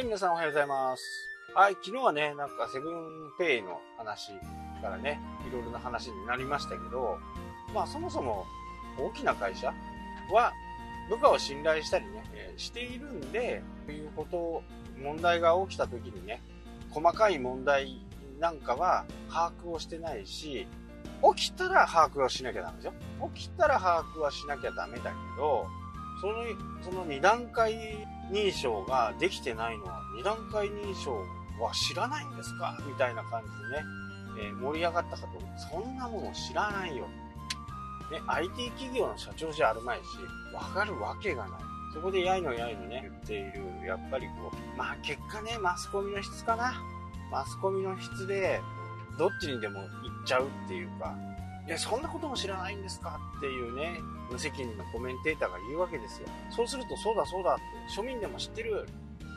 はい、皆さんおはようございます。はい、昨日はね、なんかセブンペイの話からね、いろいろな話になりましたけど、まあそもそも大きな会社は部下を信頼したりね、しているんで、ということ、問題が起きた時にね、細かい問題なんかは把握をしてないし、起きたら把握をしなきゃダメですよ。起きたら把握はしなきゃダメだけど、その、その二段階認証ができてないのは、二段階認証は知らないんですか？みたいな感じでね、えー盛り上がったかと思う。そんなもの知らないよ。ね、IT 企業の社長じゃあるまいし、わかるわけがない。そこでやいのやいのね、言っている、やっぱりこう、まあ結果ね、マスコミの質かな。マスコミの質で、どっちにでも行っちゃうっていうか、いや、そんなことも知らないんですか？っていうね、無責任なコメンテーターが言うわけですよ。そうすると、そうだそうだって、庶民でも知ってる、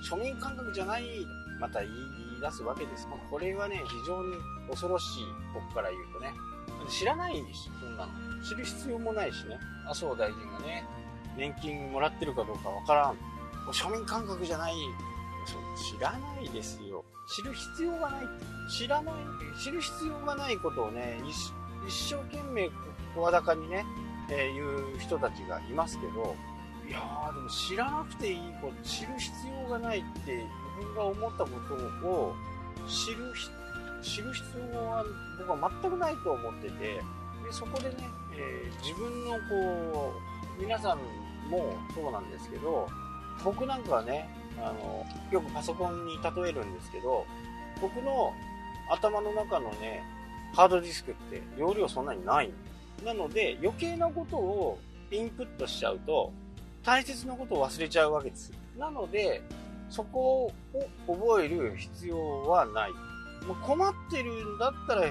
庶民感覚じゃない、また言い出すわけです。まあこれはね、非常に恐ろしい、僕から言うとね。知らないし、そんなの。知る必要もないしね。麻生大臣がね、年金もらってるかどうかわからん。庶民感覚じゃない。知らないですよ。知る必要がない。知らない、知る必要がないことをね、一生懸命声高にね、えー言う人たちがいますけど、いやーでも知らなくていいこと、知る必要がないって自分が思ったことを知る、知る必要は僕は全くないと思ってて、でそこでね、えー自分のこう、皆さんもそうなんですけど、僕なんかはね、あの、よくパソコンに例えるんですけど、僕の頭の中のね、ハードディスクって容量そんなにない。なので余計なことをインプットしちゃうと大切なことを忘れちゃうわけです。なのでそこを覚える必要はない。もう困ってるんだったら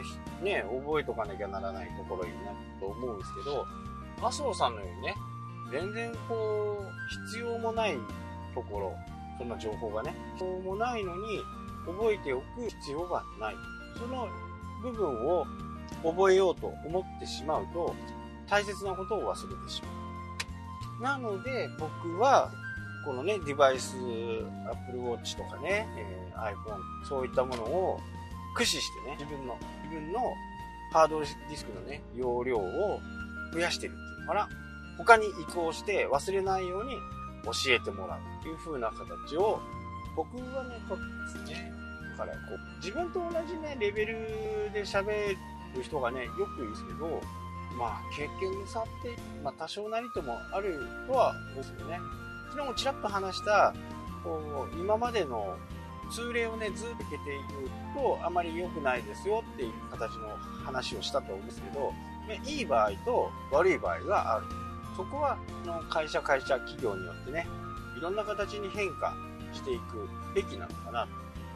ね、覚えとかなきゃならないところになると思うんですけど、麻生さんのようにね、全然こう、必要もないところ、そんな情報がね、必要もないのに覚えておく必要がない。その部分を覚えようと思ってしまうと、大切なことを忘れてしまう。なので、僕は、このね、デバイス、Apple Watch とかね、えー iPhone、そういったものを駆使してね、自分の、自分のハードディスクのね、容量を増やしてるっていうのかな。他に移行して忘れないように教えてもらうという風な形を、僕はね、とってますね。から、こう、自分と同じね、レベルで喋る人がね、よく言うんですけど、まあ、経験の差って、まあ、多少なりともあるとは思うんですよね。昨日もちらっと話した、こう、今までの通例をね、ずっと受けていくと、あまり良くないですよっていう形の話をしたと思うんですけど、ねいい場合と悪い場合がある。そこは、の会社、会社、企業によってね、いろんな形に変化していくべきなのかな。やっ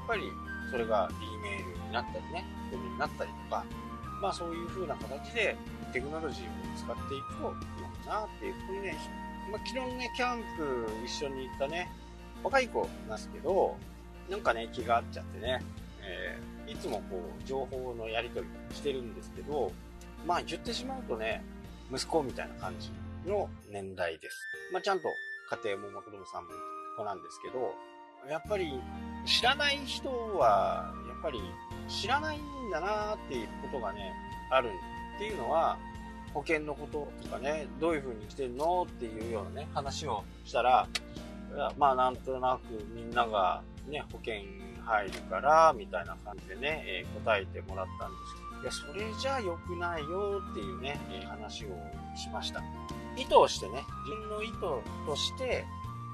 ぱり、それが E メールになったりね、ゴミになったりとか、まあそういう風な形でテクノロジーを使っていくといいのかなっていうふうにね、まあ昨日ね、キャンプ一緒に行ったね、若い子なんですけど、なんかね、気が合っちゃってね、えーいつもこう、情報のやり取りしてるんですけど、まあ言ってしまうとね、息子みたいな感じの年代です。まあちゃんと家庭も子供さんも子なんですけど、やっぱり知らない人は、やっぱり知らないんだなっていうことがね、あるっていうのは、保険のこととかね、どういう風にしてんのっていうようなね、話をしたら、まあなんとなくみんながね、保険入るから、みたいな感じでね、えー答えてもらったんですけど、いや、それじゃあ良くないよっていうね、話をしました。意図をしてね、自分の意図として、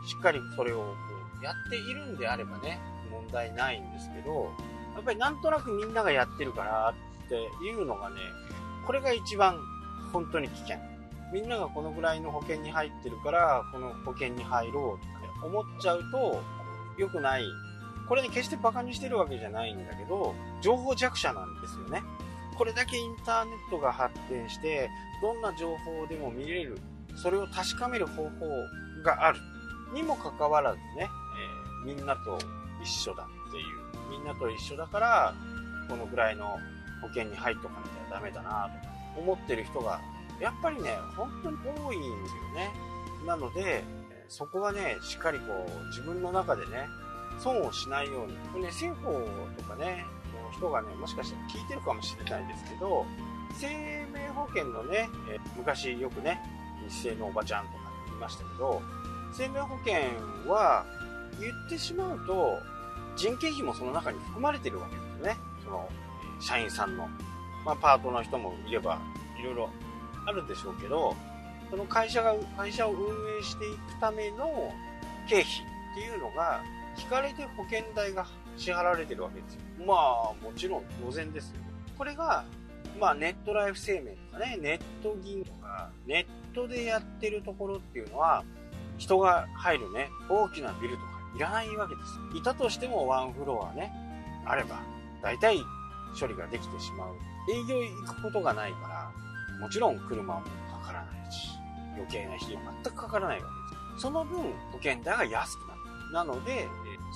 しっかりそれをこやっているんであればね、問題ないんですけど、やっぱりなんとなくみんながやってるからっていうのがね、これが一番本当に危険。みんながこのぐらいの保険に入ってるから、この保険に入ろうとかね、思っちゃうと良くない。これね、決してバカにしてるわけじゃないんだけど、情報弱者なんですよね。これだけインターネットが発展して、どんな情報でも見れる、それを確かめる方法がある。にもかかわらずね、みんなと一緒だっていう。みんなと一緒だから、このぐらいの保険に入っとかなきゃダメだなとか思ってる人が、やっぱりね、本当に多いんですよね。なので、そこはね、しっかりこう、自分の中でね、損をしないように。これね、政法とかね、の人がね、もしかしたら聞いてるかもしれないですけど、生命保険のね、昔よくね、日生のおばちゃんとか言いましたけど、生命保険は言ってしまうと、人件費もその中に含まれてるわけですよね。その、社員さんの。まあ、パートの人もいれば、いろいろあるんでしょうけど、その会社が、会社を運営していくための経費っていうのが、引かれて保険代が支払われてるわけですよ。まあ、もちろん当然ですよ。これが、まあ、ネットライフ生命とかね、ネット銀とか、ネットでやってるところっていうのは、人が入るね、大きなビルとかいらないわけです。いたとしてもワンフロアね、あれば、大体処理ができてしまう。営業行くことがないから、もちろん車もかからないし、余計な費用全くかからないわけです。その分、保険代が安くなる。なので、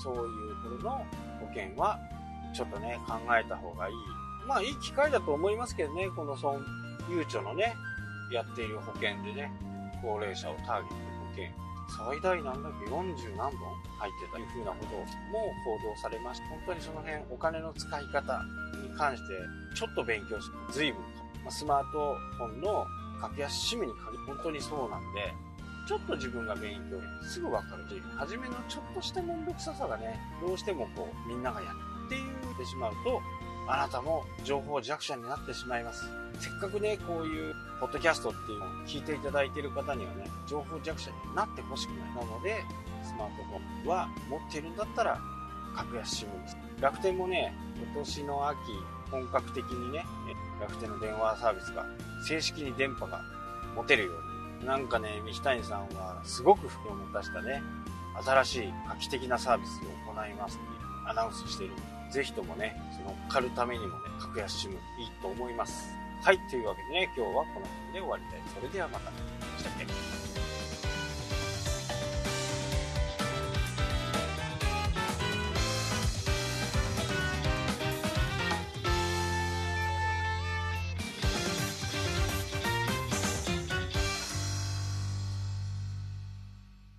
そういうところの保険は、ちょっとね、考えた方がいい。まあ、いい機会だと思いますけどね、この損、ゆうちょのね、やっている保険でね、高齢者をターゲット保険、最大なんだっけ、40何本入ってたという風なことも報道されました。本当にその辺、お金の使い方に関して、ちょっと勉強して、随分、まスマートフォンの格安 SIM に限り、本当にそうなんで、ちょっと自分が勉強すぐわかるという、初めのちょっとしためんどくささがね、どうしてもこう、みんながやるって言ってしまうと、あなたも情報弱者になってしまいます。せっかくね、こういうポッドキャストっていうのを聞いていただいている方にはね、情報弱者になってほしくない。なので、スマートフォンは持ってるんだったら、格安 SIM です。楽天もね、今年の秋、本格的にね、楽天の電話サービスが正式に電波が持てるように。なんかね、三木谷さんはすごく不況を持たしたね、新しい画期的なサービスを行いますっていうアナウンスしている。ぜひともね、その乗っかるためにもね、格安 SIM いいと思います。はい、というわけでね、今日はこの辺で終わりたい。それではまた。したっけ？